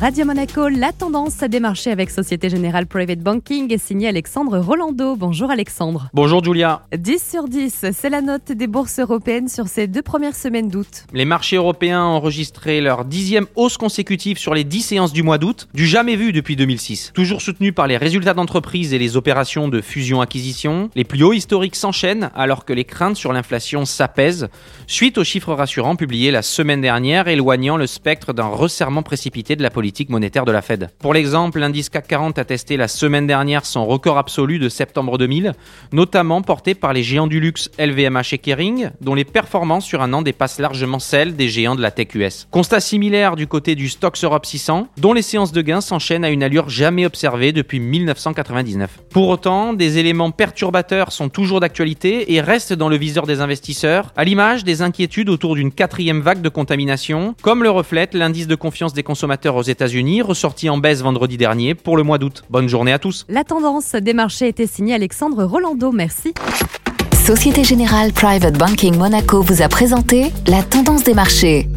Radio Monaco, la tendance à démarcher avec Société Générale Private Banking est signé Alexandre Rolando. Bonjour Alexandre. Bonjour Julia. 10 sur 10, c'est la note des bourses européennes sur ces deux premières semaines d'août. Les marchés européens ont enregistré leur dixième hausse consécutive sur les 10 séances du mois d'août, du jamais vu depuis 2006. Toujours soutenu par les résultats d'entreprise et les opérations de fusion-acquisition, les plus hauts historiques s'enchaînent alors que les craintes sur l'inflation s'apaisent, suite aux chiffres rassurants publiés la semaine dernière éloignant le spectre d'un resserrement précipité de la politique monétaire de la Fed. Pour l'exemple, l'indice CAC 40 a testé la semaine dernière son record absolu de septembre 2000, notamment porté par les géants du luxe LVMH et Kering, dont les performances sur un an dépassent largement celles des géants de la tech US. Constat similaire du côté du Stoxx Europe 600, dont les séances de gains s'enchaînent à une allure jamais observée depuis 1999. Pour autant, des éléments perturbateurs sont toujours d'actualité et restent dans le viseur des investisseurs, à l'image des inquiétudes autour d'une quatrième vague de contamination, comme le reflète l'indice de confiance des consommateurs aux États États-Unis, ressorti en baisse vendredi dernier pour le mois d'août. Bonne journée à tous. La tendance des marchés était signée Alexandre Rolando. Merci. Société Générale Private Banking Monaco vous a présenté la tendance des marchés.